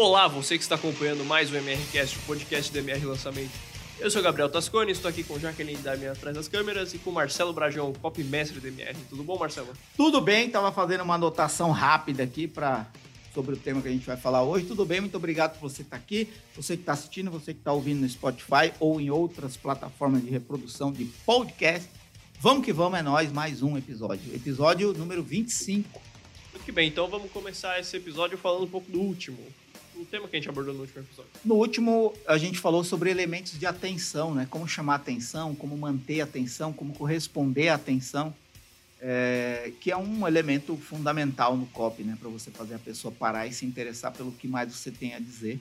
Olá, você que está acompanhando mais o MRCast, o podcast do MR Lançamento. Eu sou Gabriel Tascone, estou aqui com Jaqueline Damian atrás das câmeras e com Marcelo Brajão, copy mestre do MR. Tudo bom, Marcelo? Tudo bem, estava fazendo uma anotação rápida aqui para sobre o tema que a gente vai falar hoje. Tudo bem, muito obrigado por você estar aqui, você que está assistindo, você que está ouvindo no Spotify ou em outras plataformas de reprodução de podcast. Vamos que vamos, é nós, mais um episódio. Episódio número 25. Muito bem, então vamos começar esse episódio falando um pouco do último, o tema que a gente abordou no último episódio. No último, a gente falou sobre elementos de atenção, né? Como chamar atenção, como manter atenção, como corresponder à atenção, é, que é um elemento fundamental no copy, né? Para você fazer a pessoa parar e se interessar pelo que mais você tem a dizer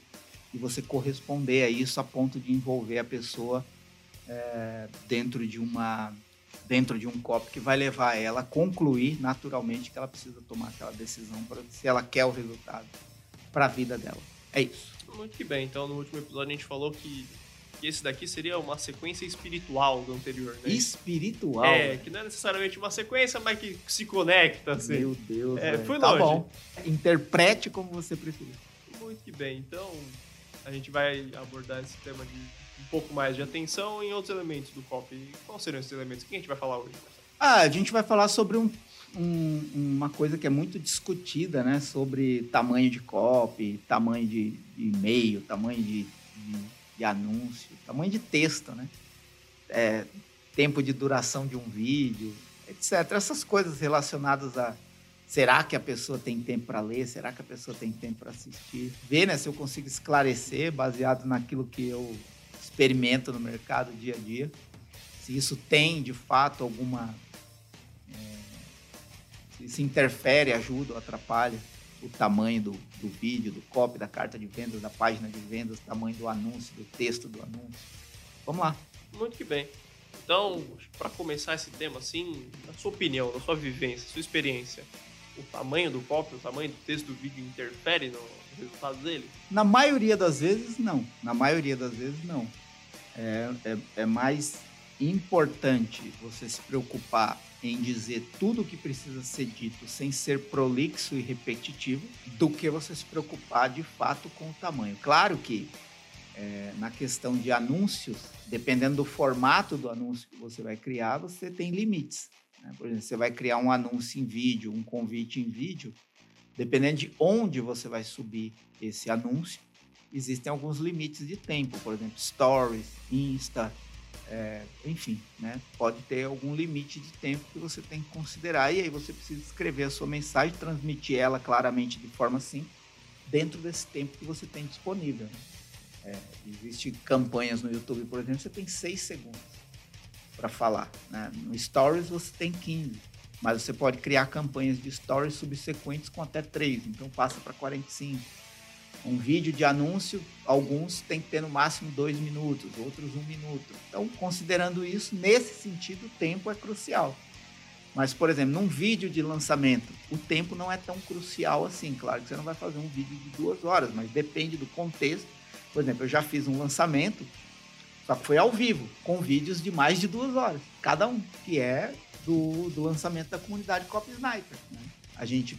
e você corresponder a isso a ponto de envolver a pessoa é, dentro de uma dentro de um copy que vai levar ela a concluir naturalmente que ela precisa tomar aquela decisão para se ela quer o resultado para a vida dela. É isso. Muito que bem. Então, no último episódio, a gente falou que, que esse daqui seria uma sequência espiritual do anterior, né? Espiritual? É, que não é necessariamente uma sequência, mas que se conecta, assim. Meu Deus. É, foi tá longe. bom. Interprete como você preferir. Muito bem. Então, a gente vai abordar esse tema de um pouco mais de atenção em outros elementos do copy. Quais seriam esses elementos? O que a gente vai falar hoje? Ah, a gente vai falar sobre um, um- uma coisa que é muito discutida, né? Sobre tamanho de copy, tamanho de, e-mail, tamanho de, de, de anúncio, tamanho de texto, né? É, tempo de duração de um vídeo, etc. Essas coisas relacionadas a será que a pessoa tem tempo para ler, será que a pessoa tem tempo para assistir, ver né, se eu consigo esclarecer baseado naquilo que eu experimento no mercado dia a dia, se isso tem de fato alguma se isso interfere, ajuda ou atrapalha o tamanho do, do vídeo, do copy, da carta de vendas, da página de vendas, o tamanho do anúncio, do texto do anúncio. Vamos lá. Muito que bem. Então, para começar esse tema, assim, na sua opinião, na sua vivência, sua experiência, o tamanho do copy, o tamanho do texto do vídeo interfere no resultado dele? Na maioria das vezes, não. Na maioria das vezes, não. É, é, é mais importante você se preocupar em dizer tudo o que precisa ser dito sem ser prolixo e repetitivo do que você se preocupar de fato com o tamanho. Claro que é, na questão de anúncios, dependendo do formato do anúncio que você vai criar, você tem limites. né? Por exemplo, você vai criar um anúncio em vídeo, um convite em vídeo, dependendo de onde você vai subir esse anúncio, existem alguns limites de tempo, por exemplo, stories, Insta, é, enfim, né? Pode ter algum limite de tempo que você tem que considerar e aí você precisa escrever a sua mensagem, transmitir ela claramente de forma simples dentro desse tempo que você tem disponível. né? É, Existem campanhas no YouTube, por exemplo, você tem seis segundos para falar. né? No Stories você tem 15, mas você pode criar campanhas de Stories subsequentes com até 3, então passa para 45. Um vídeo de anúncio, alguns tem que ter no máximo dois minutos, outros um minuto. Então, considerando isso, nesse sentido, o tempo é crucial. Mas, por exemplo, num vídeo de lançamento, o tempo não é tão crucial assim. Claro que você não vai fazer um vídeo de duas horas, mas depende do contexto. Por exemplo, eu já fiz um lançamento, só que foi ao vivo, com vídeos de mais de duas horas, cada um, que é do, do lançamento da comunidade Copy Sniper. né? A gente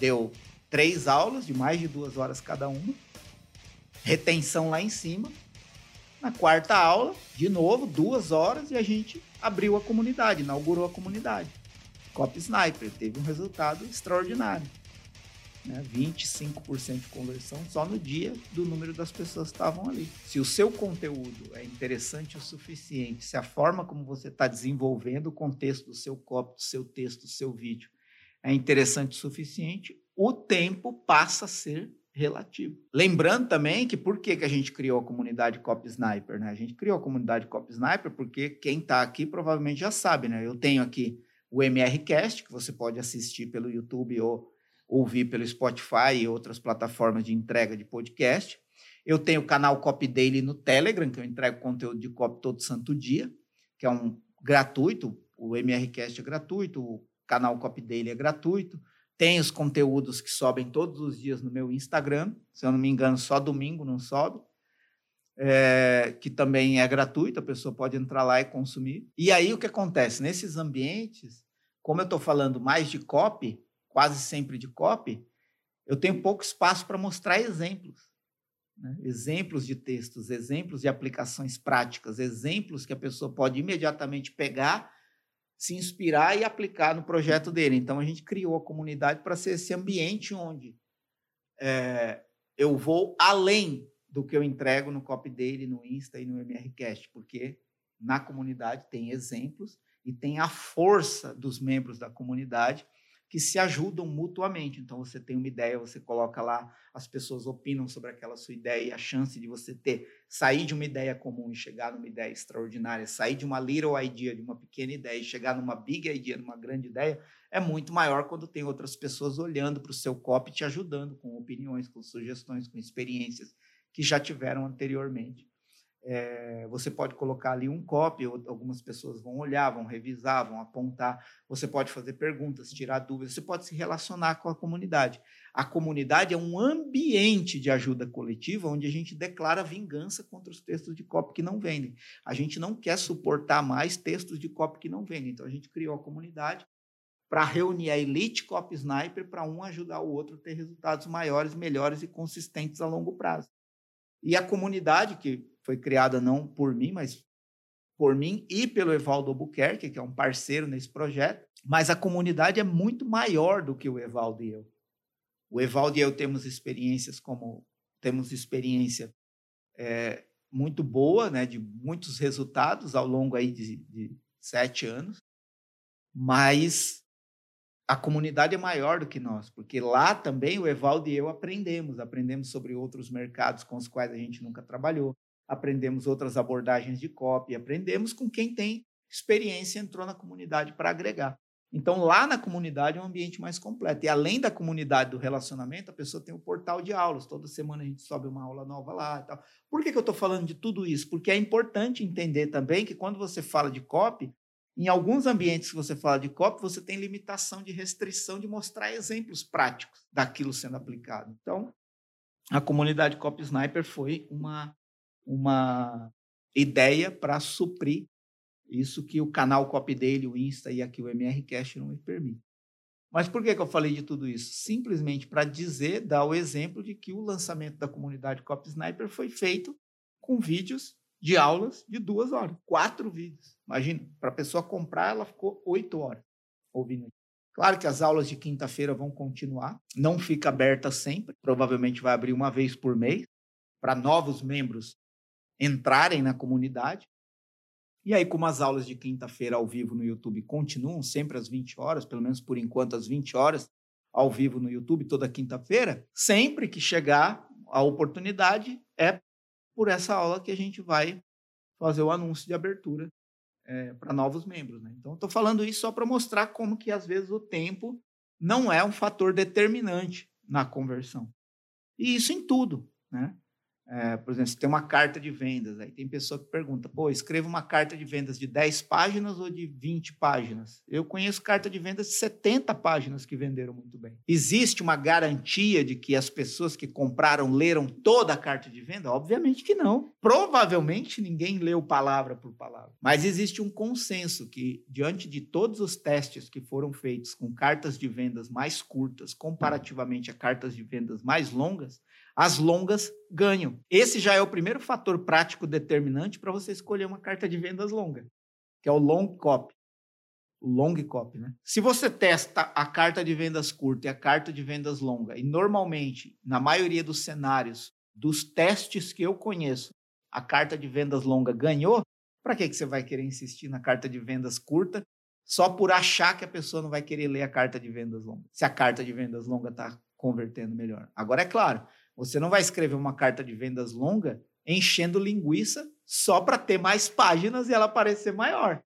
deu três aulas de mais de duas horas cada uma, retenção lá em cima. Na quarta aula, de novo, duas horas, e a gente abriu a comunidade, inaugurou a comunidade. Copy Sniper teve um resultado extraordinário. Né? 25% de conversão só no dia do número das pessoas que estavam ali. Se o seu conteúdo é interessante o suficiente, se a forma como você está desenvolvendo o contexto do seu copy, do seu texto, do seu vídeo é interessante o suficiente, o tempo passa a ser relativo. Lembrando também que por que, que a gente criou a comunidade Copy Sniper? Né? A gente criou a comunidade Copy Sniper porque quem está aqui provavelmente já sabe. Né? Eu tenho aqui o MRCast, que você pode assistir pelo YouTube ou ouvir pelo Spotify e outras plataformas de entrega de podcast. Eu tenho o canal Copy Daily no Telegram, que eu entrego conteúdo de copy todo santo dia, que é um gratuito. O MRCast é gratuito, o canal Copy Daily é gratuito. Tem os conteúdos que sobem todos os dias no meu Instagram. Se eu não me engano, só domingo não sobe. É, que também é gratuito, a pessoa pode entrar lá e consumir. E aí o que acontece? Nesses ambientes, como eu estou falando mais de copy, quase sempre de copy, eu tenho pouco espaço para mostrar exemplos. Né? Exemplos de textos, exemplos de aplicações práticas, exemplos que a pessoa pode imediatamente pegar, se inspirar e aplicar no projeto dele. Então, a gente criou a comunidade para ser esse ambiente onde é, eu vou além do que eu entrego no copy dele, no Insta e no MRCast, porque na comunidade tem exemplos e tem a força dos membros da comunidade que se ajudam mutuamente. Então, você tem uma ideia, você coloca lá, as pessoas opinam sobre aquela sua ideia e a chance de você ter, sair de uma ideia comum e chegar numa ideia extraordinária, sair de uma little idea, de uma pequena ideia e chegar numa big idea, numa grande ideia, é muito maior quando tem outras pessoas olhando para o seu copy, te ajudando com opiniões, com sugestões, com experiências que já tiveram anteriormente. É, você pode colocar ali um copy, algumas pessoas vão olhar, vão revisar, vão apontar. Você pode fazer perguntas, tirar dúvidas, você pode se relacionar com a comunidade. A comunidade é um ambiente de ajuda coletiva onde a gente declara vingança contra os textos de copy que não vendem. A gente não quer suportar mais textos de copy que não vendem. Então a gente criou a comunidade para reunir a elite copy sniper para um ajudar o outro a ter resultados maiores, melhores e consistentes a longo prazo. E a comunidade, que foi criada não por mim, mas por mim e pelo Evaldo Albuquerque, que é um parceiro nesse projeto, mas a comunidade é muito maior do que o Evaldo e eu. O Evaldo e eu temos experiências como temos experiência é, muito boa, né, de muitos resultados ao longo aí de, de sete anos, mas a comunidade é maior do que nós, porque lá também o Evaldo e eu aprendemos, aprendemos sobre outros mercados com os quais a gente nunca trabalhou, aprendemos outras abordagens de copy, aprendemos com quem tem experiência entrou na comunidade para agregar. Então, lá na comunidade é um ambiente mais completo. E além da comunidade do relacionamento, a pessoa tem o um portal de aulas. Toda semana a gente sobe uma aula nova lá e tal. Por que, que eu estou falando de tudo isso? Porque é importante entender também que quando você fala de copy, em alguns ambientes que você fala de COP, você tem limitação de restrição de mostrar exemplos práticos daquilo sendo aplicado. Então, a comunidade COP Sniper foi uma, uma ideia para suprir isso que o canal COP dele, o Insta e aqui o MRCast não me permitem. Mas por que, que eu falei de tudo isso? Simplesmente para dizer, dar o exemplo de que o lançamento da comunidade COP Sniper foi feito com vídeos de aulas de duas horas, quatro vídeos. Imagina, para a pessoa comprar, ela ficou oito horas ouvindo. Claro que as aulas de quinta-feira vão continuar, não fica aberta sempre, provavelmente vai abrir uma vez por mês, para novos membros entrarem na comunidade. E aí, como as aulas de quinta-feira ao vivo no YouTube continuam sempre às 20 horas, pelo menos por enquanto às 20 horas, ao vivo no YouTube toda quinta-feira, sempre que chegar a oportunidade é por essa aula que a gente vai fazer o anúncio de abertura é, para novos membros. Né? Então, estou falando isso só para mostrar como que, às vezes, o tempo não é um fator determinante na conversão. E isso em tudo. Né? É, por exemplo, você tem uma carta de vendas, aí tem pessoa que pergunta, pô, escreva uma carta de vendas de 10 páginas ou de 20 páginas? Eu conheço carta de vendas de 70 páginas que venderam muito bem. Existe uma garantia de que as pessoas que compraram leram toda a carta de venda? Obviamente que não. Provavelmente ninguém leu palavra por palavra. Mas existe um consenso que, diante de todos os testes que foram feitos com cartas de vendas mais curtas comparativamente a cartas de vendas mais longas, as longas ganham. Esse já é o primeiro fator prático determinante para você escolher uma carta de vendas longa, que é o long copy. O long copy, né? Se você testa a carta de vendas curta e a carta de vendas longa, e normalmente, na maioria dos cenários, dos testes que eu conheço, a carta de vendas longa ganhou, para que, que você vai querer insistir na carta de vendas curta só por achar que a pessoa não vai querer ler a carta de vendas longa, se a carta de vendas longa está convertendo melhor? Agora, é claro, você não vai escrever uma carta de vendas longa enchendo linguiça só para ter mais páginas e ela parecer maior.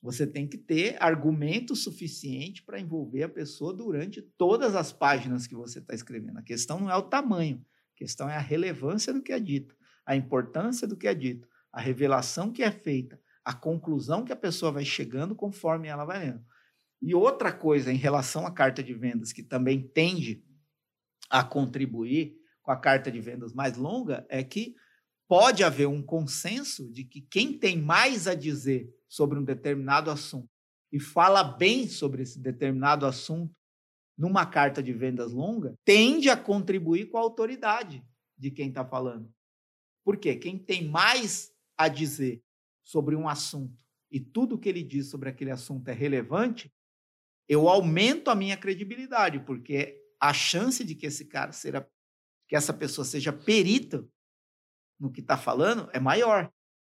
Você tem que ter argumento suficiente para envolver a pessoa durante todas as páginas que você está escrevendo. A questão não é o tamanho, a questão é a relevância do que é dito, a importância do que é dito, a revelação que é feita, a conclusão que a pessoa vai chegando conforme ela vai lendo. E outra coisa em relação à carta de vendas que também tende a contribuir com a carta de vendas mais longa é que pode haver um consenso de que quem tem mais a dizer sobre um determinado assunto e fala bem sobre esse determinado assunto numa carta de vendas longa tende a contribuir com a autoridade de quem está falando. Por quê? Quem tem mais a dizer sobre um assunto e tudo que ele diz sobre aquele assunto é relevante, eu aumento a minha credibilidade, porque a chance de que esse cara seja, que essa pessoa seja perita no que está falando é maior.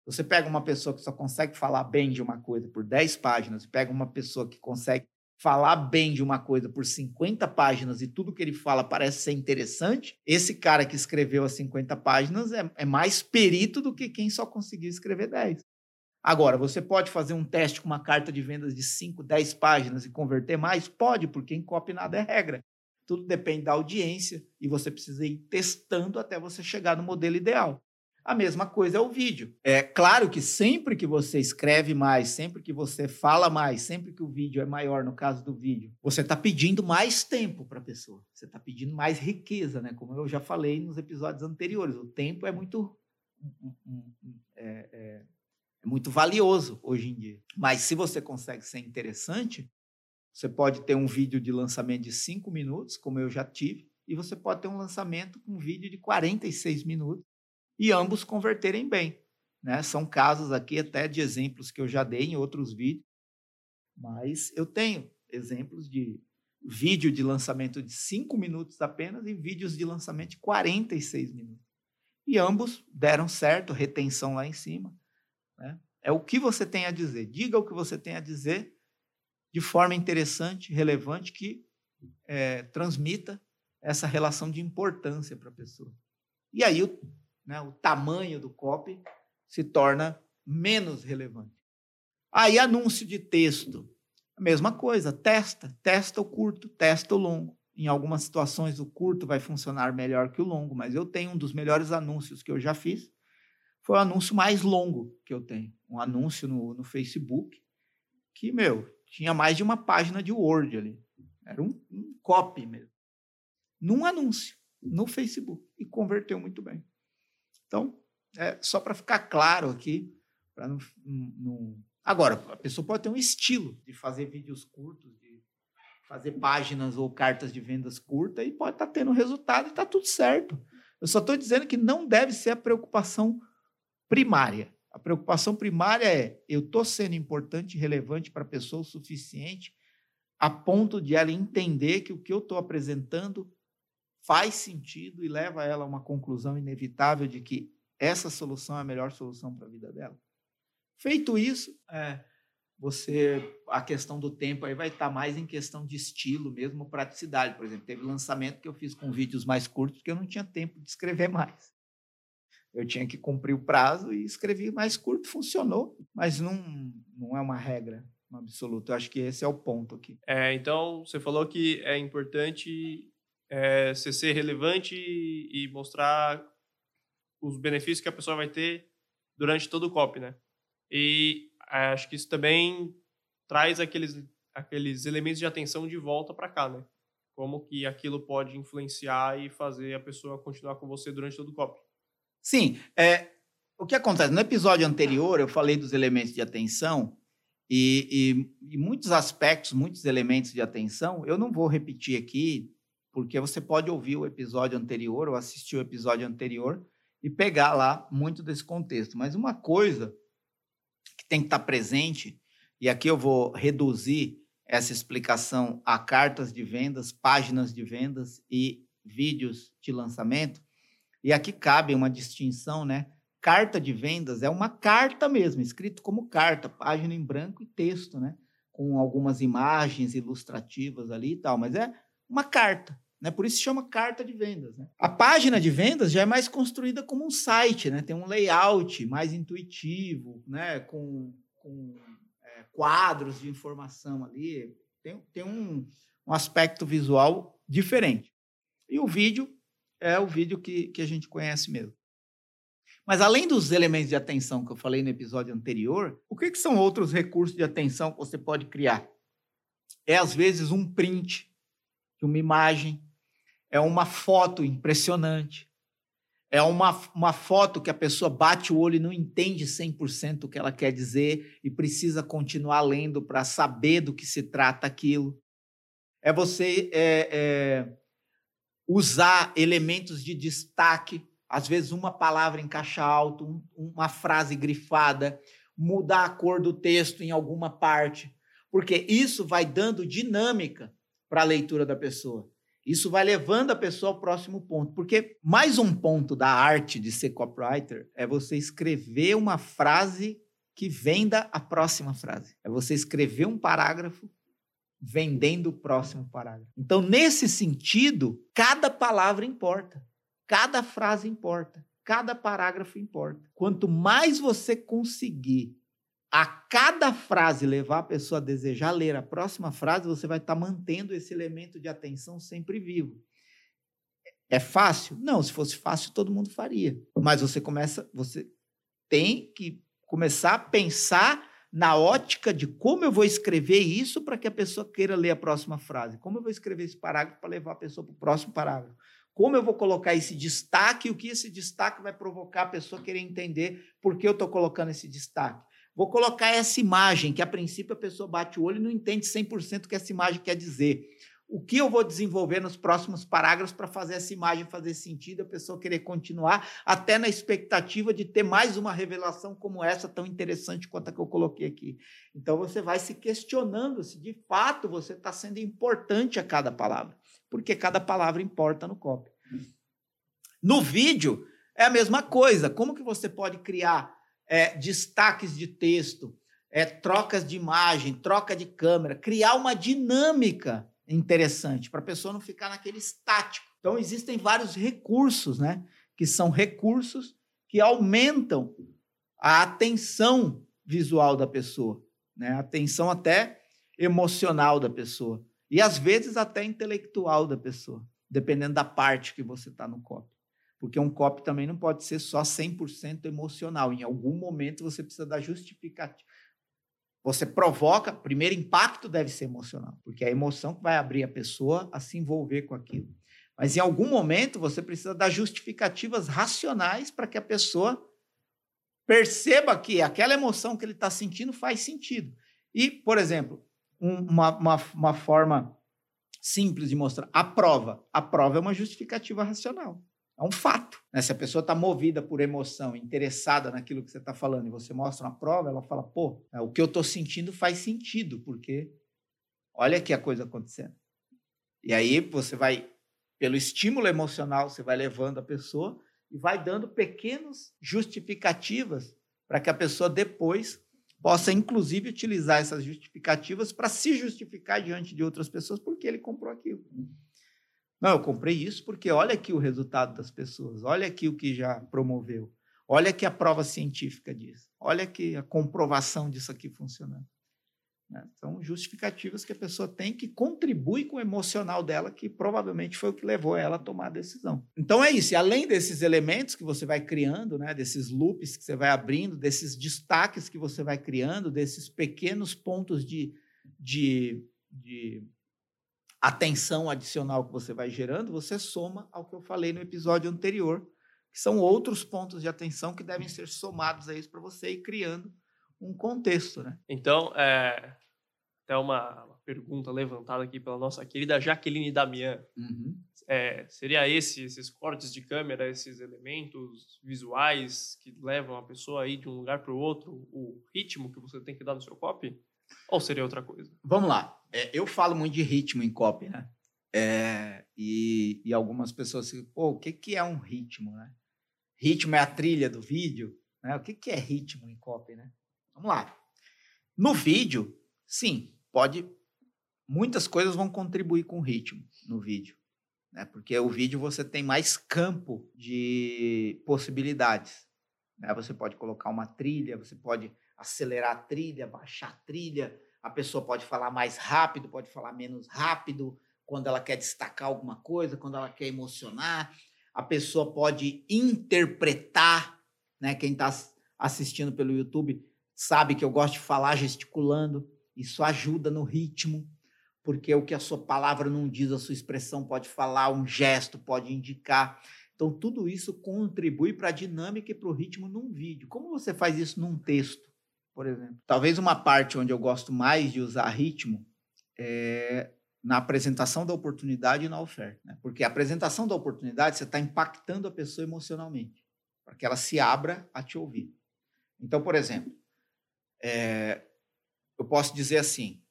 Você pega uma pessoa que só consegue falar bem de uma coisa por 10 páginas, pega uma pessoa que consegue falar bem de uma coisa por 50 páginas e tudo que ele fala parece ser interessante, esse cara que escreveu as 50 páginas é, é mais perito do que quem só conseguiu escrever 10. Agora, você pode fazer um teste com uma carta de vendas de 5, 10 páginas e converter mais? Pode, porque em copy nada é regra. Tudo depende da audiência e você precisa ir testando até você chegar no modelo ideal. A mesma coisa é o vídeo. É claro que sempre que você escreve mais, sempre que você fala mais, sempre que o vídeo é maior, no caso do vídeo, você está pedindo mais tempo para a pessoa. Você está pedindo mais riqueza, né? Como eu já falei nos episódios anteriores, o tempo é muito é, é, é muito valioso hoje em dia. Mas se você consegue ser interessante, você pode ter um vídeo de lançamento de 5 minutos, como eu já tive, e você pode ter um lançamento com um vídeo de 46 minutos e ambos converterem bem. Né? São casos aqui até de exemplos que eu já dei em outros vídeos, mas eu tenho exemplos de vídeo de lançamento de 5 minutos apenas e vídeos de lançamento de 46 minutos. E ambos deram certo, retenção lá em cima. Né? É o que você tem a dizer. Diga o que você tem a dizer de forma interessante, relevante, que é, transmita essa relação de importância para a pessoa. E aí o né, o tamanho do copy se torna menos relevante. Aí, anúncio de texto. A mesma coisa, testa, testa o curto, testa o longo. Em algumas situações, o curto vai funcionar melhor que o longo, mas eu tenho um dos melhores anúncios que eu já fiz. Foi o anúncio mais longo que eu tenho. Um anúncio no, no Facebook que, meu, tinha mais de uma página de Word ali. Era um, um copy mesmo. Num anúncio, no Facebook. E converteu muito bem. Então, é só para ficar claro aqui, para não, não, Agora, a pessoa pode ter um estilo de fazer vídeos curtos, de fazer páginas ou cartas de vendas curtas e pode estar tá tendo resultado e está tudo certo. Eu só estou dizendo que não deve ser a preocupação primária. A preocupação primária é: eu estou sendo importante e relevante para a pessoa o suficiente a ponto de ela entender que o que eu estou apresentando faz sentido e leva ela a uma conclusão inevitável de que essa solução é a melhor solução para a vida dela. Feito isso, é, você a questão do tempo aí vai estar tá mais em questão de estilo mesmo, praticidade. Por exemplo, teve lançamento que eu fiz com vídeos mais curtos porque eu não tinha tempo de escrever mais. Eu tinha que cumprir o prazo e escrevi mais curto, funcionou, mas não, não é uma regra absoluta. Eu acho que esse é o ponto aqui. É, então, você falou que é importante é, você ser relevante e, mostrar os benefícios que a pessoa vai ter durante todo o COP, né? E é, acho que isso também traz aqueles, aqueles elementos de atenção de volta para cá, né? Como que aquilo pode influenciar e fazer a pessoa continuar com você durante todo o COP. Sim, é, o que acontece? No episódio anterior, eu falei dos elementos de atenção e, e, e muitos aspectos, muitos elementos de atenção, eu não vou repetir aqui, porque você pode ouvir o episódio anterior ou assistir o episódio anterior e pegar lá muito desse contexto. Mas uma coisa que tem que estar presente, e aqui eu vou reduzir essa explicação a cartas de vendas, páginas de vendas e vídeos de lançamento, e aqui cabe uma distinção, né? Carta de vendas é uma carta mesmo, escrito como carta, página em branco e texto, né? Com algumas imagens ilustrativas ali e tal, mas é uma carta. Né? Por isso chama carta de vendas. Né? A página de vendas já é mais construída como um site, né? tem um layout mais intuitivo, né? com, com é, quadros de informação ali, tem, tem um, um aspecto visual diferente. E o vídeo é o vídeo que, que a gente conhece mesmo. Mas além dos elementos de atenção que eu falei no episódio anterior, o que, que são outros recursos de atenção que você pode criar? É, às vezes, um print de uma imagem, é uma foto impressionante, é uma, uma foto que a pessoa bate o olho e não entende 100% o que ela quer dizer e precisa continuar lendo para saber do que se trata aquilo. é você é, é, usar elementos de destaque, às vezes uma palavra em caixa alta, um, uma frase grifada, mudar a cor do texto em alguma parte, porque isso vai dando dinâmica para a leitura da pessoa. Isso vai levando a pessoa ao próximo ponto. Porque mais um ponto da arte de ser copywriter é você escrever uma frase que venda a próxima frase. É você escrever um parágrafo vendendo o próximo parágrafo. Então, nesse sentido, cada palavra importa, cada frase importa, cada parágrafo importa. Quanto mais você conseguir a cada frase levar a pessoa a desejar ler a próxima frase, você vai estar mantendo esse elemento de atenção sempre vivo. É fácil? Não, se fosse fácil todo mundo faria. Mas você começa, você tem que começar a pensar na ótica de como eu vou escrever isso para que a pessoa queira ler a próxima frase. Como eu vou escrever esse parágrafo para levar a pessoa para o próximo parágrafo. Como eu vou colocar esse destaque e o que esse destaque vai provocar a pessoa querer entender por que eu estou colocando esse destaque. Vou colocar essa imagem, que a princípio a pessoa bate o olho e não entende 100% o que essa imagem quer dizer o que eu vou desenvolver nos próximos parágrafos para fazer essa imagem fazer sentido, a pessoa querer continuar, até na expectativa de ter mais uma revelação como essa, tão interessante quanto a que eu coloquei aqui. Então você vai se questionando se de fato você está sendo importante a cada palavra, porque cada palavra importa no copy. No vídeo é a mesma coisa. Como que você pode criar é, destaques de texto, é, trocas de imagem, troca de câmera, criar uma dinâmica interessante, para a pessoa não ficar naquele estático. Então, existem vários recursos, né? Que são recursos que aumentam a atenção visual da pessoa, né? A atenção até emocional da pessoa. E às vezes até intelectual da pessoa, dependendo da parte que você está no copy. Porque um copy também não pode ser só 100% emocional. Em algum momento você precisa dar justificativa. Você provoca, primeiro impacto deve ser emocional, porque é a emoção que vai abrir a pessoa a se envolver com aquilo. Mas em algum momento você precisa dar justificativas racionais para que a pessoa perceba que aquela emoção que ele está sentindo faz sentido. E, por exemplo, uma, uma, uma forma simples de mostrar a prova. A prova é uma justificativa racional. É um fato. Né? Se a pessoa está movida por emoção, interessada naquilo que você está falando, e você mostra uma prova, ela fala: pô, é, o que eu estou sentindo faz sentido, porque olha aqui a coisa acontecendo. E aí você vai, pelo estímulo emocional, você vai levando a pessoa e vai dando pequenas justificativas para que a pessoa depois possa, inclusive, utilizar essas justificativas para se justificar diante de outras pessoas porque ele comprou aquilo. Não, eu comprei isso porque olha aqui o resultado das pessoas, olha aqui o que já promoveu, olha aqui a prova científica disso, olha aqui a comprovação disso aqui funcionando. Né? São justificativas que a pessoa tem que contribui com o emocional dela, que provavelmente foi o que levou ela a tomar a decisão. Então é isso. E além desses elementos que você vai criando, né, desses loops que você vai abrindo, desses destaques que você vai criando, desses pequenos pontos de, de, de atenção adicional que você vai gerando, você soma ao que eu falei no episódio anterior, que são outros pontos de atenção que devem ser somados a isso para você ir criando um contexto, né? Então, é, até uma, uma, pergunta levantada aqui pela nossa querida Jaqueline Damian. Uhum. É, seria esse, esses cortes de câmera, esses elementos visuais que levam a pessoa aí de um lugar para o outro, o ritmo que você tem que dar no seu copy? Ou seria outra coisa? Vamos lá. É, eu falo muito de ritmo em copy, né? É, e, e, algumas pessoas dizem, pô, o que, que é um ritmo, né? Ritmo é a trilha do vídeo, né? O que, que é ritmo em copy, né? Vamos lá. No vídeo, sim, pode... Muitas coisas vão contribuir com o ritmo no vídeo, né? Porque o vídeo você tem mais campo de possibilidades. Né? Você pode colocar uma trilha, você pode acelerar a trilha, baixar a trilha. A pessoa pode falar mais rápido, pode falar menos rápido, quando ela quer destacar alguma coisa, quando ela quer emocionar. A pessoa pode interpretar, né? Quem está assistindo pelo YouTube sabe que eu gosto de falar gesticulando. Isso ajuda no ritmo, porque o que a sua palavra não diz, a sua expressão pode falar, um gesto pode indicar. Então, tudo isso contribui para a dinâmica e para o ritmo num vídeo. Como você faz isso num texto? Por exemplo. Talvez uma parte onde eu gosto mais de usar ritmo é na apresentação da oportunidade e na oferta. Né? Porque a apresentação da oportunidade, você está impactando a pessoa emocionalmente, para que ela se abra a te ouvir. Então, por exemplo, é, eu posso dizer assim,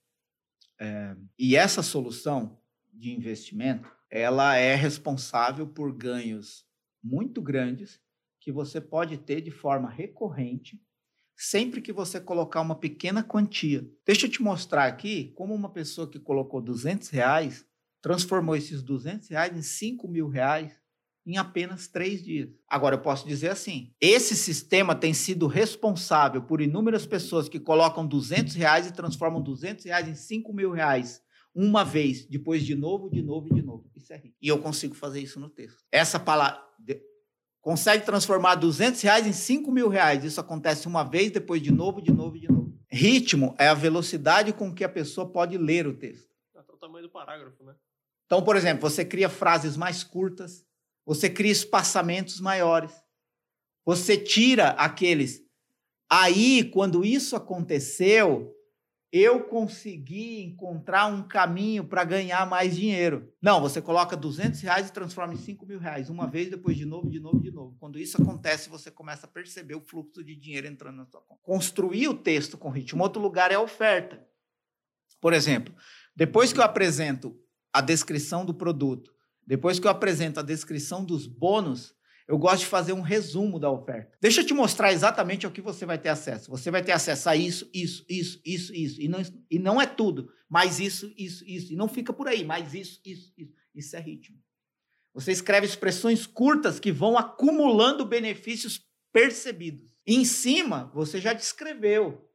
é, e essa solução de investimento, ela é responsável por ganhos muito grandes que você pode ter de forma recorrente sempre que você colocar uma pequena quantia. Deixa eu te mostrar aqui como uma pessoa que colocou 200 reais transformou esses 200 reais em 5 mil reais em apenas três dias. Agora, eu posso dizer assim: esse sistema tem sido responsável por inúmeras pessoas que colocam 200 reais e transformam 200 reais em 5 mil reais uma vez, depois de novo, de novo e de novo. Isso é rico. E eu consigo fazer isso no texto. Essa palavra consegue transformar 200 reais em 5 mil reais. Isso acontece uma vez, depois de novo, de novo, de novo. Ritmo é a velocidade com que a pessoa pode ler o texto. Até o tamanho do parágrafo, né? Então, por exemplo, você cria frases mais curtas, você cria espaçamentos maiores, você tira aqueles. Aí, quando isso aconteceu, eu consegui encontrar um caminho para ganhar mais dinheiro. Não, você coloca 200 reais e transforma em 5 mil reais, uma vez, depois de novo, de novo, de novo. Quando isso acontece, você começa a perceber o fluxo de dinheiro entrando na sua conta. Construir o texto com ritmo. Outro lugar é a oferta. Por exemplo, depois que eu apresento a descrição do produto, depois que eu apresento a descrição dos bônus, eu gosto de fazer um resumo da oferta. Deixa eu te mostrar exatamente ao que você vai ter acesso. Você vai ter acesso a isso, isso, isso, isso, isso. E não, e não é tudo, mas isso, isso, isso. E não fica por aí, mas isso, isso, isso. Isso é ritmo. Você escreve expressões curtas que vão acumulando benefícios percebidos. em cima, você já descreveu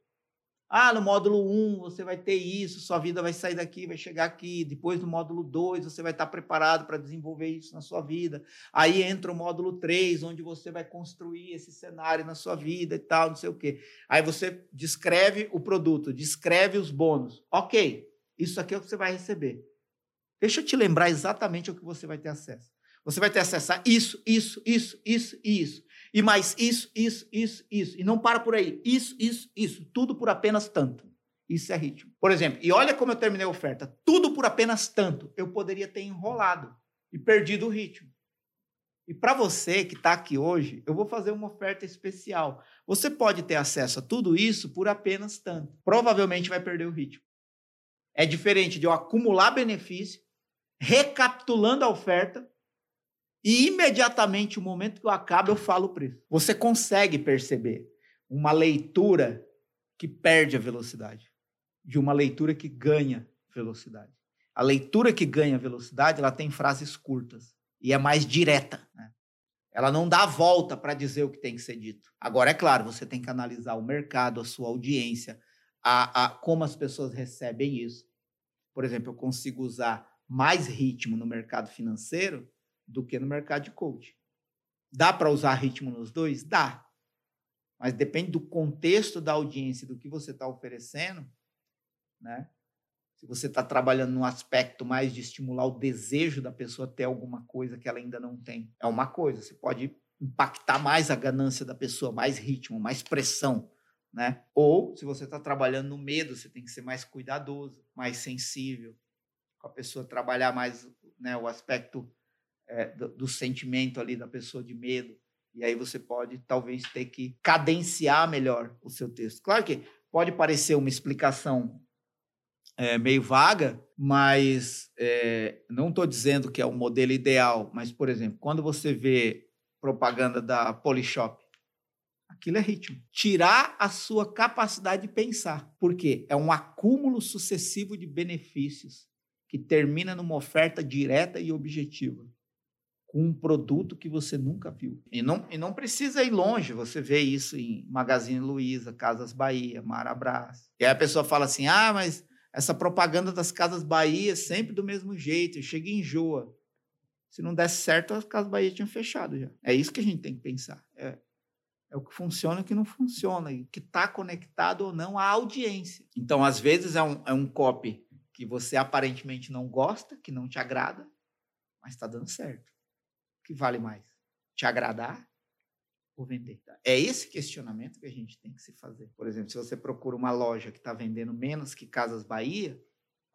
ah, no módulo 1 você vai ter isso, sua vida vai sair daqui, vai chegar aqui. Depois do módulo 2 você vai estar preparado para desenvolver isso na sua vida. Aí entra o módulo 3, onde você vai construir esse cenário na sua vida e tal, não sei o quê. Aí você descreve o produto, descreve os bônus. Ok, isso aqui é o que você vai receber. Deixa eu te lembrar exatamente o que você vai ter acesso. Você vai ter acesso a isso, isso, isso, isso e isso e mais isso, isso, isso, isso. E não para por aí. Isso, isso, isso. Tudo por apenas tanto. Isso é ritmo. Por exemplo, e olha como eu terminei a oferta. Tudo por apenas tanto. Eu poderia ter enrolado e perdido o ritmo. E para você que está aqui hoje, eu vou fazer uma oferta especial. Você pode ter acesso a tudo isso por apenas tanto. Provavelmente vai perder o ritmo. É diferente de eu acumular benefício, recapitulando a oferta, e imediatamente, o momento que eu acabo, eu falo o preço. Você consegue perceber uma leitura que perde a velocidade de uma leitura que ganha velocidade. A leitura que ganha velocidade, ela tem frases curtas e é mais direta. Né? Ela não dá volta para dizer o que tem que ser dito. Agora, é claro, você tem que analisar o mercado, a sua audiência, a, a como as pessoas recebem isso. Por exemplo, eu consigo usar mais ritmo no mercado financeiro do que no mercado de coach. Dá para usar ritmo nos dois? Dá. Mas depende do contexto da audiência, do que você está oferecendo, né? Se você está trabalhando num aspecto mais de estimular o desejo da pessoa ter alguma coisa que ela ainda não tem, é uma coisa. Você pode impactar mais a ganância da pessoa, mais ritmo, mais pressão, né? Ou se você está trabalhando no medo, você tem que ser mais cuidadoso, mais sensível, com a pessoa trabalhar mais né, o aspecto é, do, do sentimento ali da pessoa de medo. E aí você pode talvez ter que cadenciar melhor o seu texto. Claro que pode parecer uma explicação é, meio vaga, mas é, não estou dizendo que é o modelo ideal. Mas, por exemplo, quando você vê propaganda da Polishop, aquilo é ritmo. Tirar a sua capacidade de pensar. Por quê? É um acúmulo sucessivo de benefícios que termina numa oferta direta e objetiva com um produto que você nunca viu. E não, e não precisa ir longe, você vê isso em Magazine Luiza, Casas Bahia, Marabras. E aí a pessoa fala assim: ah, mas essa propaganda das Casas Bahia é sempre do mesmo jeito, chega e enjoa. Se não desse certo, as Casas Bahia tinham fechado já. É isso que a gente tem que pensar. É, é o que funciona e o que não funciona, e que está conectado ou não à audiência. Então, às vezes, é um, é um copy que você aparentemente não gosta, que não te agrada, mas está dando certo que vale mais? Te agradar ou vender? É esse questionamento que a gente tem que se fazer. Por exemplo, se você procura uma loja que está vendendo menos que Casas Bahia,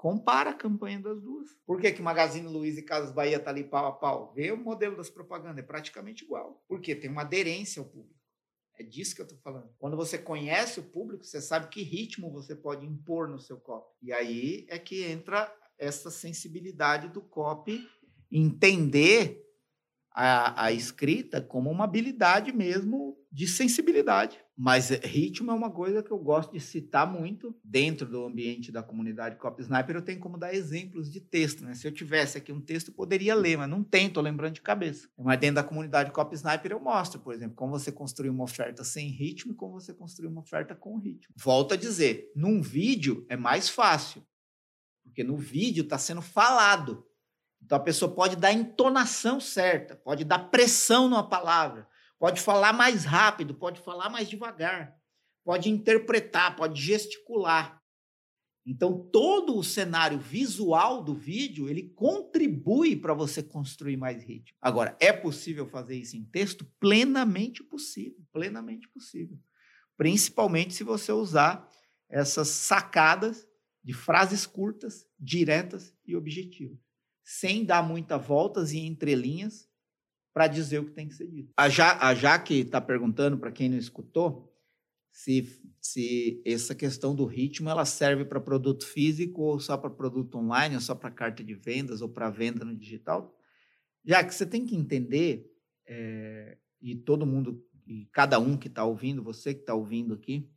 Compara a campanha das duas. Por que, que Magazine Luiza e Casas Bahia tá ali pau a pau? Vê o modelo das propagandas, é praticamente igual. Por quê? Tem uma aderência ao público. É disso que eu estou falando. Quando você conhece o público, você sabe que ritmo você pode impor no seu copy. E aí é que entra essa sensibilidade do copy, entender a, a escrita como uma habilidade mesmo de sensibilidade. Mas ritmo é uma coisa que eu gosto de citar muito dentro do ambiente da comunidade Cop Sniper. Eu tenho como dar exemplos de texto. Né? Se eu tivesse aqui um texto, eu poderia ler, mas não tenho, estou lembrando de cabeça. Mas dentro da comunidade Cop Sniper eu mostro, por exemplo, como você construir uma oferta sem ritmo e como você construir uma oferta com ritmo. Volto a dizer, num vídeo é mais fácil, porque no vídeo está sendo falado. Então a pessoa pode dar entonação certa, pode dar pressão numa palavra, pode falar mais rápido, pode falar mais devagar, pode interpretar, pode gesticular. Então todo o cenário visual do vídeo, ele contribui para você construir mais ritmo. Agora, é possível fazer isso em texto? Plenamente possível, plenamente possível. Principalmente se você usar essas sacadas de frases curtas, diretas e objetivas sem dar muitas voltas e entrelinhas para dizer o que tem que ser dito. A, ja, a Jaque está perguntando, para quem não escutou, se, se essa questão do ritmo ela serve para produto físico ou só para produto online, ou só para carta de vendas ou para venda no digital. Já que você tem que entender, é, e todo mundo, e cada um que está ouvindo, você que está ouvindo aqui,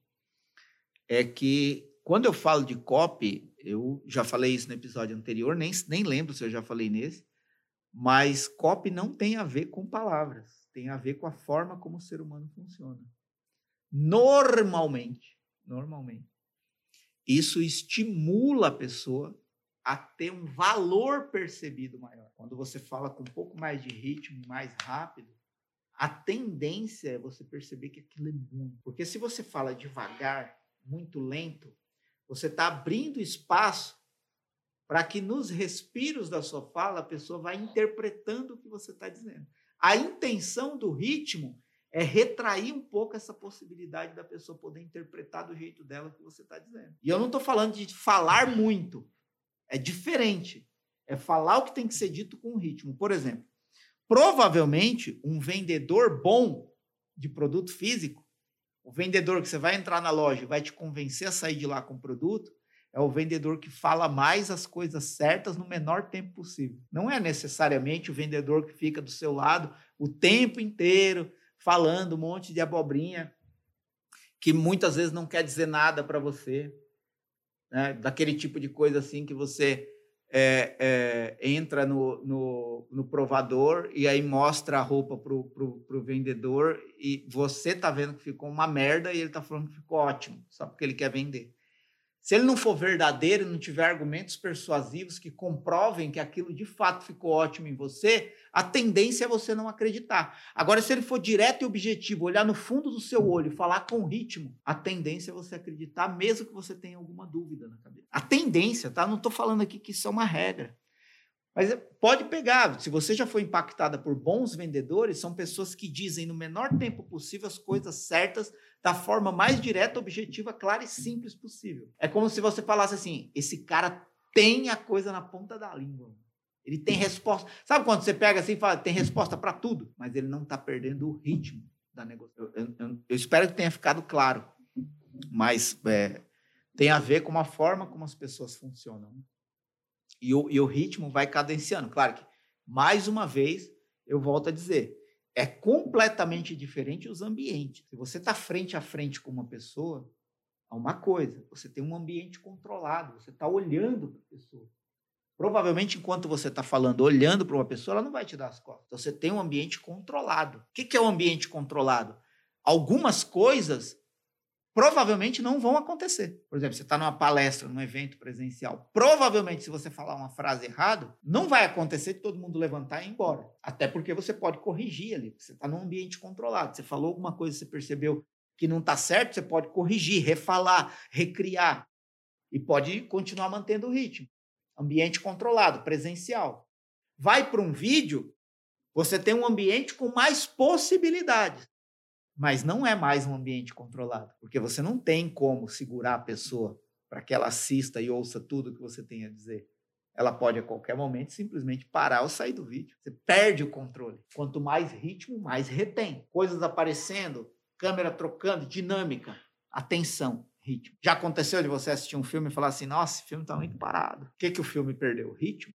é que quando eu falo de copy, eu já falei isso no episódio anterior, nem, nem lembro se eu já falei nesse, mas copy não tem a ver com palavras, tem a ver com a forma como o ser humano funciona. Normalmente, normalmente. Isso estimula a pessoa a ter um valor percebido maior. Quando você fala com um pouco mais de ritmo, mais rápido, a tendência é você perceber que aquilo é muito. Porque se você fala devagar, muito lento, você está abrindo espaço para que nos respiros da sua fala a pessoa vá interpretando o que você está dizendo. A intenção do ritmo é retrair um pouco essa possibilidade da pessoa poder interpretar do jeito dela o que você está dizendo. E eu não estou falando de falar muito. É diferente. É falar o que tem que ser dito com ritmo. Por exemplo, provavelmente um vendedor bom de produto físico o vendedor que você vai entrar na loja e vai te convencer a sair de lá com o produto é o vendedor que fala mais as coisas certas no menor tempo possível. Não é necessariamente o vendedor que fica do seu lado o tempo inteiro falando um monte de abobrinha que muitas vezes não quer dizer nada para você, né? daquele tipo de coisa assim que você é, é, entra no, no, no, provador e aí mostra a roupa pro, pro, pro vendedor e você tá vendo que ficou uma merda e ele tá falando que ficou ótimo, só porque ele quer vender. Se ele não for verdadeiro não tiver argumentos persuasivos que comprovem que aquilo de fato ficou ótimo em você, a tendência é você não acreditar. Agora, se ele for direto e objetivo, olhar no fundo do seu olho e falar com ritmo, a tendência é você acreditar, mesmo que você tenha alguma dúvida na cabeça. A tendência, tá? Não estou falando aqui que isso é uma regra. Mas é, pode pegar, se você já foi impactada por bons vendedores, são pessoas que dizem no menor tempo possível as coisas certas da forma mais direta, objetiva, clara e simples possível. É como se você falasse assim: esse cara tem a coisa na ponta da língua. Ele tem resposta. Sabe quando você pega assim e fala, tem resposta para tudo? Mas ele não está perdendo o ritmo da negociação. Eu, eu, eu, espero que tenha ficado claro. Mas é, tem a ver com a forma como as pessoas funcionam. E o, e o ritmo vai cadenciando. Claro que, mais uma vez, eu volto a dizer, é completamente diferente os ambientes. Se você está frente a frente com uma pessoa, é uma coisa. Você tem um ambiente controlado, você está olhando para a pessoa. Provavelmente, enquanto você está falando, olhando para uma pessoa, ela não vai te dar as costas. Então, você tem um ambiente controlado. O que, que é um ambiente controlado? Algumas coisas provavelmente não vão acontecer. Por exemplo, você está numa palestra, num evento presencial. Provavelmente, se você falar uma frase errada, não vai acontecer de todo mundo levantar e ir embora. Até porque você pode corrigir ali. Você está num ambiente controlado. Você falou alguma coisa, você percebeu que não está certo, você pode corrigir, refalar, recriar. E pode continuar mantendo o ritmo. Ambiente controlado, presencial. Vai para um vídeo, você tem um ambiente com mais possibilidades mas não é mais um ambiente controlado, porque você não tem como segurar a pessoa para que ela assista e ouça tudo que você tem a dizer. Ela pode a qualquer momento simplesmente parar ou sair do vídeo. Você perde o controle. Quanto mais ritmo, mais retém. Coisas aparecendo, câmera trocando, dinâmica, atenção, ritmo. Já aconteceu de você assistir um filme e falar assim: nossa, esse filme está muito parado. O que, que o filme perdeu? Ritmo.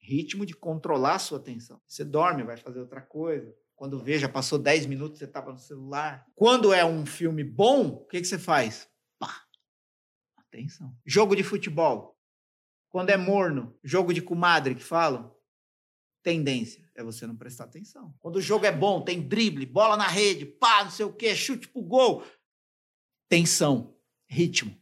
Ritmo de controlar a sua atenção. Você dorme, vai fazer outra coisa. Quando vê, já passou 10 minutos, você estava no celular. Quando é um filme bom, o que, que você faz? Pá! Atenção. Jogo de futebol. Quando é morno, jogo de comadre que falam, tendência é você não prestar atenção. Quando o jogo é bom, tem drible, bola na rede, pá, não sei o quê, chute pro gol. Tensão, ritmo.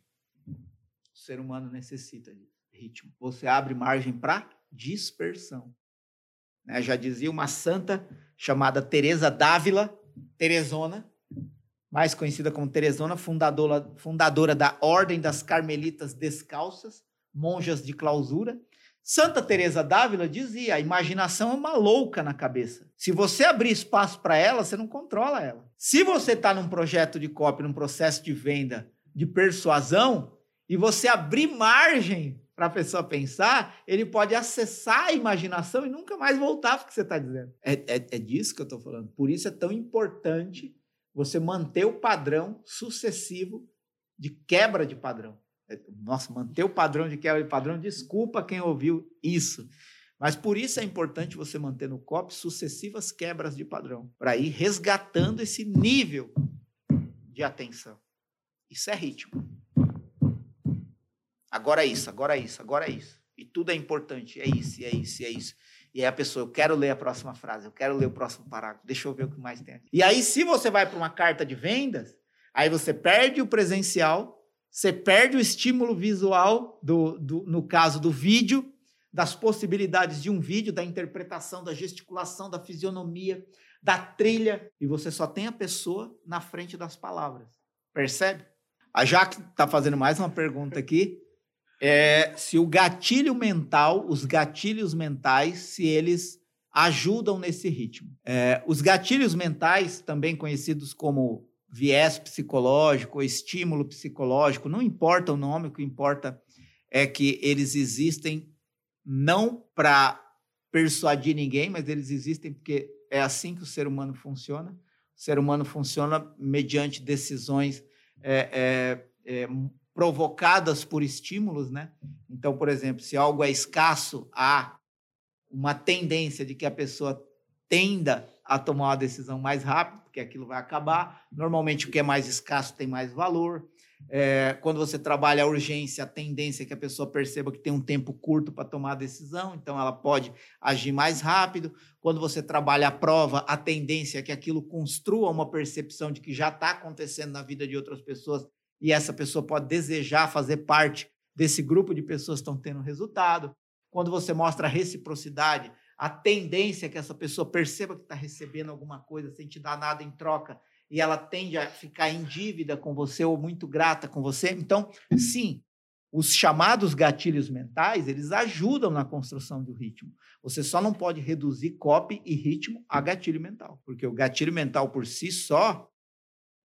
O ser humano necessita de ritmo. Você abre margem para dispersão. Né? Já dizia uma santa chamada Teresa Dávila, Teresona, mais conhecida como Teresona, fundadora, fundadora da Ordem das Carmelitas Descalças, monjas de clausura. Santa Teresa d'Ávila dizia: a imaginação é uma louca na cabeça. Se você abrir espaço para ela, você não controla ela. Se você está num projeto de copy, num processo de venda, de persuasão, e você abrir margem para a pessoa pensar, ele pode acessar a imaginação e nunca mais voltar para o que você está dizendo. É, é, é disso que eu estou falando. Por isso é tão importante você manter o padrão sucessivo de quebra de padrão. É, nossa, manter o padrão de quebra de padrão, desculpa quem ouviu isso. Mas por isso é importante você manter no COP sucessivas quebras de padrão, para ir resgatando esse nível de atenção. Isso é ritmo. Agora é isso, agora é isso, agora é isso. E tudo é importante, é isso, é isso, é isso. E aí a pessoa, eu quero ler a próxima frase, eu quero ler o próximo parágrafo, deixa eu ver o que mais tem aqui. E aí, se você vai para uma carta de vendas, aí você perde o presencial, você perde o estímulo visual, do, do, no caso do vídeo, das possibilidades de um vídeo, da interpretação, da gesticulação, da fisionomia, da trilha, e você só tem a pessoa na frente das palavras. Percebe? A Jaque está fazendo mais uma pergunta aqui. É, se o gatilho mental, os gatilhos mentais, se eles ajudam nesse ritmo. É, os gatilhos mentais, também conhecidos como viés psicológico, estímulo psicológico, não importa o nome, o que importa é que eles existem não para persuadir ninguém, mas eles existem porque é assim que o ser humano funciona. O ser humano funciona mediante decisões é, é, é, provocadas por estímulos, né? Então, por exemplo, se algo é escasso, há uma tendência de que a pessoa tenda a tomar uma decisão mais rápido, porque aquilo vai acabar. Normalmente, o que é mais escasso tem mais valor. É, quando você trabalha a urgência, a tendência é que a pessoa perceba que tem um tempo curto para tomar a decisão, então ela pode agir mais rápido. Quando você trabalha a prova, a tendência é que aquilo construa uma percepção de que já está acontecendo na vida de outras pessoas e essa pessoa pode desejar fazer parte desse grupo de pessoas que estão tendo resultado. Quando você mostra reciprocidade, a tendência é que essa pessoa perceba que está recebendo alguma coisa sem te dar nada em troca e ela tende a ficar em dívida com você ou muito grata com você. Então, sim, os chamados gatilhos mentais, eles ajudam na construção do ritmo. Você só não pode reduzir copy e ritmo a gatilho mental, porque o gatilho mental por si só,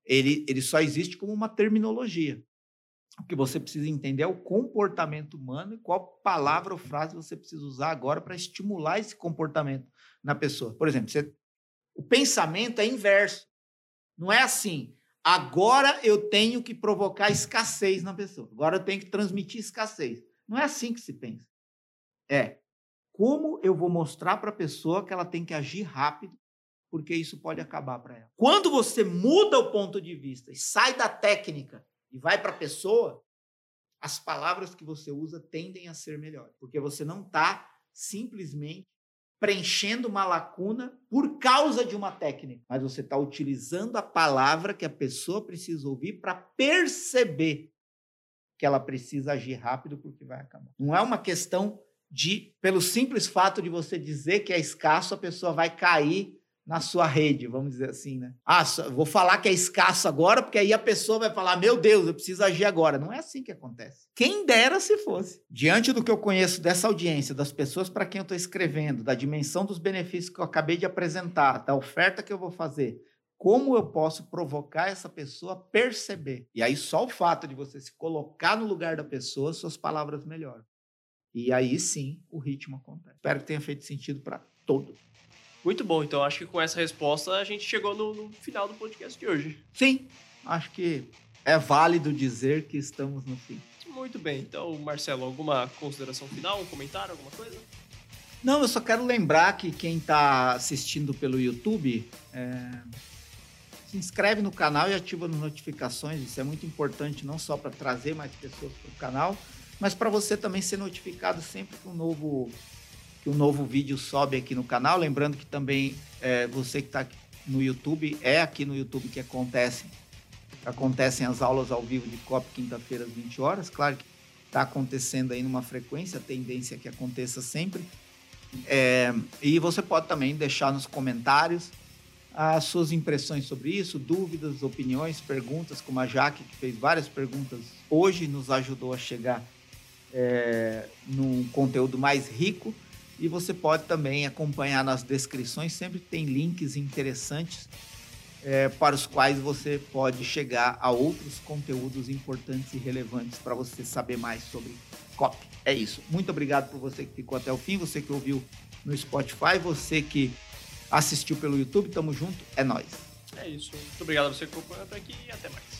ele, ele só existe como uma terminologia. O que você precisa entender é o comportamento humano e qual palavra ou frase você precisa usar agora para estimular esse comportamento na pessoa. Por exemplo, você, o pensamento é inverso. Não é assim, agora eu tenho que provocar escassez na pessoa. Agora eu tenho que transmitir escassez. Não é assim que se pensa. É como eu vou mostrar para a pessoa que ela tem que agir rápido, porque isso pode acabar para ela. Quando você muda o ponto de vista e sai da técnica e vai para a pessoa, as palavras que você usa tendem a ser melhores, porque você não está simplesmente preenchendo uma lacuna por causa de uma técnica, mas você está utilizando a palavra que a pessoa precisa ouvir para perceber que ela precisa agir rápido porque vai acabar. Não é uma questão de, pelo simples fato de você dizer que é escasso, a pessoa vai cair na sua rede, vamos dizer assim, né? Ah, vou falar que é escasso agora, porque aí a pessoa vai falar: meu Deus, eu preciso agir agora. Não é assim que acontece. Quem dera se fosse. Diante do que eu conheço dessa audiência, das pessoas para quem eu estou escrevendo, da dimensão dos benefícios que eu acabei de apresentar, da oferta que eu vou fazer, como eu posso provocar essa pessoa a perceber. E aí só o fato de você se colocar no lugar da pessoa, suas palavras melhoram. E aí sim o ritmo acontece. Espero que tenha feito sentido para todos. Muito bom, então acho que com essa resposta a gente chegou no, no final do podcast de hoje. Sim, acho que é válido dizer que estamos no fim. Muito bem, então Marcelo, alguma consideração final, um comentário, alguma coisa? Não, eu só quero lembrar que quem está assistindo pelo YouTube é, se inscreve no canal e ativa as notificações. Isso é muito importante, não só para trazer mais pessoas para o canal, mas para você também ser notificado sempre que um novo, que um novo vídeo sobe aqui no canal. Lembrando que também é, você que está no YouTube, é aqui no YouTube que acontece, acontecem as aulas ao vivo de COP quinta-feira às 20 horas. Claro que está acontecendo aí numa frequência, a tendência é que aconteça sempre. É, e você pode também deixar nos comentários as suas impressões sobre isso, dúvidas, opiniões, perguntas, como a Jaque, que fez várias perguntas hoje, nos ajudou a chegar é, num conteúdo mais rico. E você pode também acompanhar nas descrições, sempre tem links interessantes é, para os quais você pode chegar a outros conteúdos importantes e relevantes para você saber mais sobre COP. É isso. Muito obrigado por você que ficou até o fim, você que ouviu no Spotify, você que assistiu pelo YouTube. Tamo junto, é nós. É isso. Muito obrigado a você que acompanhou até aqui e até mais.